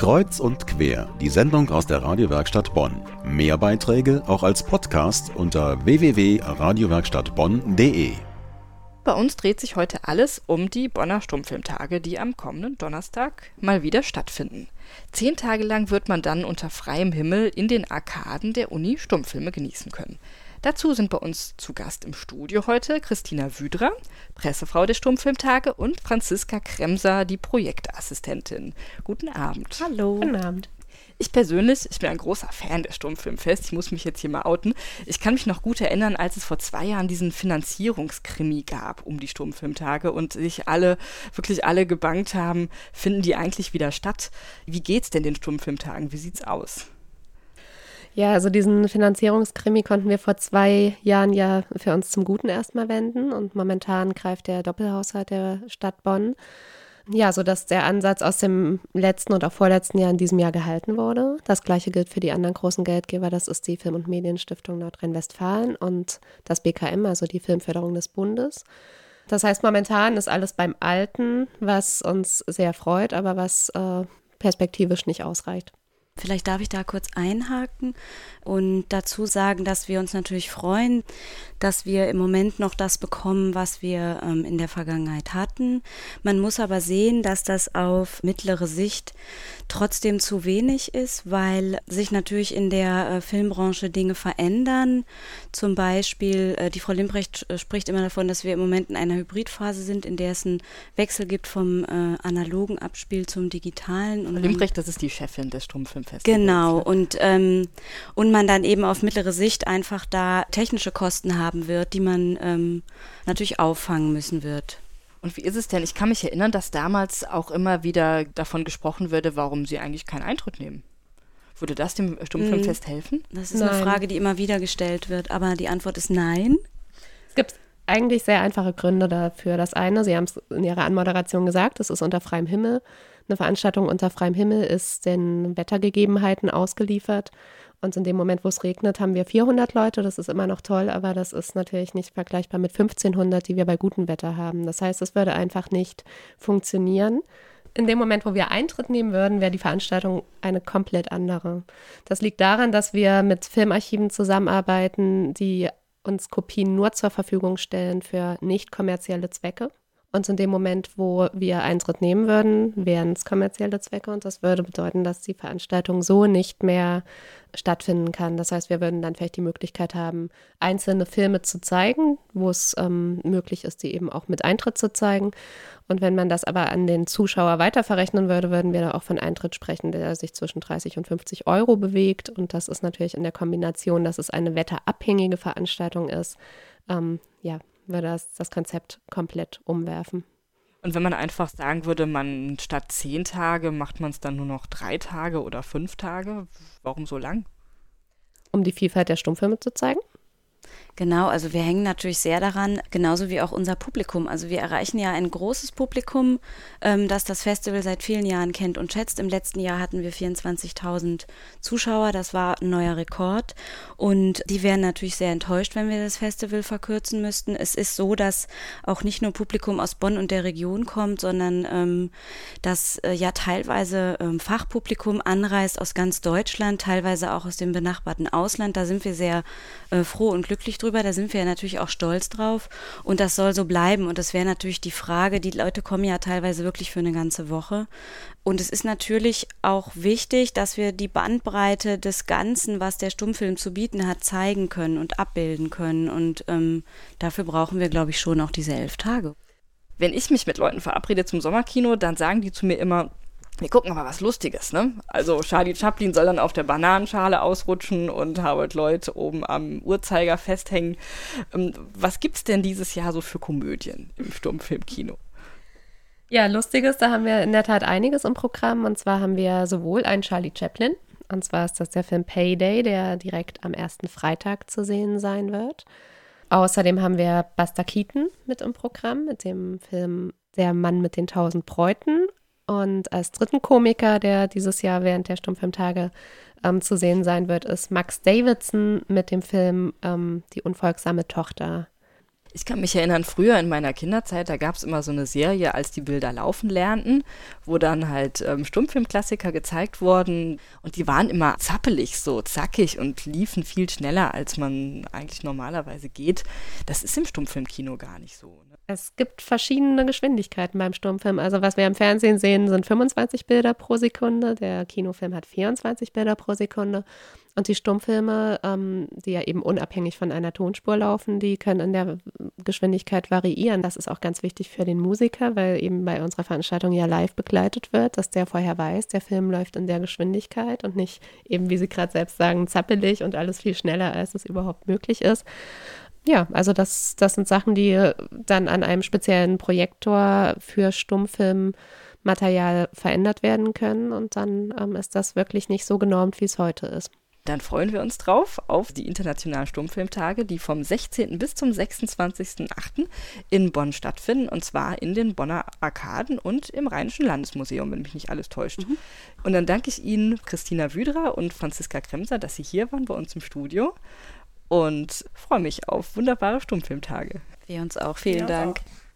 Kreuz und quer, die Sendung aus der Radiowerkstatt Bonn. Mehr Beiträge auch als Podcast unter www.radiowerkstattbonn.de. Bei uns dreht sich heute alles um die Bonner Stummfilmtage, die am kommenden Donnerstag mal wieder stattfinden. Zehn Tage lang wird man dann unter freiem Himmel in den Arkaden der Uni Stummfilme genießen können. Dazu sind bei uns zu Gast im Studio heute Christina Wüdra, Pressefrau der Stummfilmtage und Franziska Kremser, die Projektassistentin. Guten Abend. Hallo. Guten Abend. Ich persönlich, ich bin ein großer Fan der Stummfilmfest. Ich muss mich jetzt hier mal outen. Ich kann mich noch gut erinnern, als es vor zwei Jahren diesen Finanzierungskrimi gab um die Stummfilmtage und sich alle, wirklich alle gebankt haben, finden die eigentlich wieder statt? Wie geht's denn den Stummfilmtagen? Wie sieht's aus? Ja, also diesen Finanzierungskrimi konnten wir vor zwei Jahren ja für uns zum Guten erstmal wenden und momentan greift der Doppelhaushalt der Stadt Bonn. Ja, sodass der Ansatz aus dem letzten und auch vorletzten Jahr in diesem Jahr gehalten wurde. Das gleiche gilt für die anderen großen Geldgeber. Das ist die Film- und Medienstiftung Nordrhein-Westfalen und das BKM, also die Filmförderung des Bundes. Das heißt, momentan ist alles beim Alten, was uns sehr freut, aber was äh, perspektivisch nicht ausreicht. Vielleicht darf ich da kurz einhaken und dazu sagen, dass wir uns natürlich freuen, dass wir im Moment noch das bekommen, was wir ähm, in der Vergangenheit hatten. Man muss aber sehen, dass das auf mittlere Sicht trotzdem zu wenig ist, weil sich natürlich in der äh, Filmbranche Dinge verändern. Zum Beispiel, äh, die Frau Limprecht äh, spricht immer davon, dass wir im Moment in einer Hybridphase sind, in der es einen Wechsel gibt vom äh, analogen Abspiel zum digitalen. Und Limprecht, das ist die Chefin des Stummfilms. Festivals. Genau, und, ähm, und man dann eben auf mittlere Sicht einfach da technische Kosten haben wird, die man ähm, natürlich auffangen müssen wird. Und wie ist es denn? Ich kann mich erinnern, dass damals auch immer wieder davon gesprochen würde, warum sie eigentlich keinen Eintritt nehmen. Würde das dem Stummfilmfest hm. helfen? Das ist nein. eine Frage, die immer wieder gestellt wird, aber die Antwort ist nein. Es gibt eigentlich sehr einfache Gründe dafür. Das eine, Sie haben es in Ihrer Anmoderation gesagt, es ist unter freiem Himmel. Eine Veranstaltung unter freiem Himmel ist den Wettergegebenheiten ausgeliefert. Und in dem Moment, wo es regnet, haben wir 400 Leute. Das ist immer noch toll, aber das ist natürlich nicht vergleichbar mit 1500, die wir bei gutem Wetter haben. Das heißt, es würde einfach nicht funktionieren. In dem Moment, wo wir Eintritt nehmen würden, wäre die Veranstaltung eine komplett andere. Das liegt daran, dass wir mit Filmarchiven zusammenarbeiten, die uns Kopien nur zur Verfügung stellen für nicht kommerzielle Zwecke. Und in dem Moment, wo wir Eintritt nehmen würden, wären es kommerzielle Zwecke und das würde bedeuten, dass die Veranstaltung so nicht mehr stattfinden kann. Das heißt, wir würden dann vielleicht die Möglichkeit haben, einzelne Filme zu zeigen, wo es ähm, möglich ist, die eben auch mit Eintritt zu zeigen. Und wenn man das aber an den Zuschauer weiterverrechnen würde, würden wir da auch von Eintritt sprechen, der sich zwischen 30 und 50 Euro bewegt. Und das ist natürlich in der Kombination, dass es eine wetterabhängige Veranstaltung ist, ähm, ja, würde das das Konzept komplett umwerfen. Und wenn man einfach sagen würde, man statt zehn Tage macht man es dann nur noch drei Tage oder fünf Tage, warum so lang? Um die Vielfalt der Stummfilme zu zeigen? Genau, also wir hängen natürlich sehr daran, genauso wie auch unser Publikum. Also wir erreichen ja ein großes Publikum, ähm, das das Festival seit vielen Jahren kennt und schätzt. Im letzten Jahr hatten wir 24.000 Zuschauer, das war ein neuer Rekord. Und die wären natürlich sehr enttäuscht, wenn wir das Festival verkürzen müssten. Es ist so, dass auch nicht nur Publikum aus Bonn und der Region kommt, sondern ähm, dass äh, ja teilweise ähm, Fachpublikum anreist aus ganz Deutschland, teilweise auch aus dem benachbarten Ausland. Da sind wir sehr äh, froh und glücklich drüber, da sind wir ja natürlich auch stolz drauf. Und das soll so bleiben. Und das wäre natürlich die Frage, die Leute kommen ja teilweise wirklich für eine ganze Woche. Und es ist natürlich auch wichtig, dass wir die Bandbreite des Ganzen, was der Stummfilm zu bieten hat, zeigen können und abbilden können. Und ähm, dafür brauchen wir, glaube ich, schon auch diese elf Tage. Wenn ich mich mit Leuten verabrede zum Sommerkino, dann sagen die zu mir immer, wir gucken aber was Lustiges, ne? Also Charlie Chaplin soll dann auf der Bananenschale ausrutschen und Howard Lloyd oben am Uhrzeiger festhängen. Ähm, was gibt's denn dieses Jahr so für Komödien im Sturmfilmkino? Ja, Lustiges, da haben wir in der Tat einiges im Programm. Und zwar haben wir sowohl einen Charlie Chaplin, und zwar ist das der Film Payday, der direkt am ersten Freitag zu sehen sein wird. Außerdem haben wir Buster Keaton mit im Programm, mit dem Film Der Mann mit den tausend Bräuten. Und als dritten Komiker, der dieses Jahr während der Stummfilmtage ähm, zu sehen sein wird, ist Max Davidson mit dem Film ähm, Die unfolgsame Tochter. Ich kann mich erinnern, früher in meiner Kinderzeit, da gab es immer so eine Serie, als die Bilder laufen lernten, wo dann halt ähm, Stummfilmklassiker gezeigt wurden und die waren immer zappelig, so zackig und liefen viel schneller, als man eigentlich normalerweise geht. Das ist im Stummfilmkino gar nicht so. Es gibt verschiedene Geschwindigkeiten beim Stummfilm. Also was wir im Fernsehen sehen, sind 25 Bilder pro Sekunde. Der Kinofilm hat 24 Bilder pro Sekunde. Und die Stummfilme, ähm, die ja eben unabhängig von einer Tonspur laufen, die können in der Geschwindigkeit variieren. Das ist auch ganz wichtig für den Musiker, weil eben bei unserer Veranstaltung ja live begleitet wird, dass der vorher weiß, der Film läuft in der Geschwindigkeit und nicht eben, wie Sie gerade selbst sagen, zappelig und alles viel schneller, als es überhaupt möglich ist ja, also das, das sind Sachen, die dann an einem speziellen Projektor für Stummfilmmaterial verändert werden können und dann ähm, ist das wirklich nicht so genormt, wie es heute ist. Dann freuen wir uns drauf auf die Internationalen Stummfilmtage, die vom 16. bis zum 26.08. in Bonn stattfinden, und zwar in den Bonner Arkaden und im Rheinischen Landesmuseum, wenn mich nicht alles täuscht. Mhm. Und dann danke ich Ihnen, Christina Wüderer und Franziska Kremser, dass Sie hier waren bei uns im Studio und freue mich auf wunderbare Stummfilmtage. Wir uns auch. Vielen ja, Dank. Auch.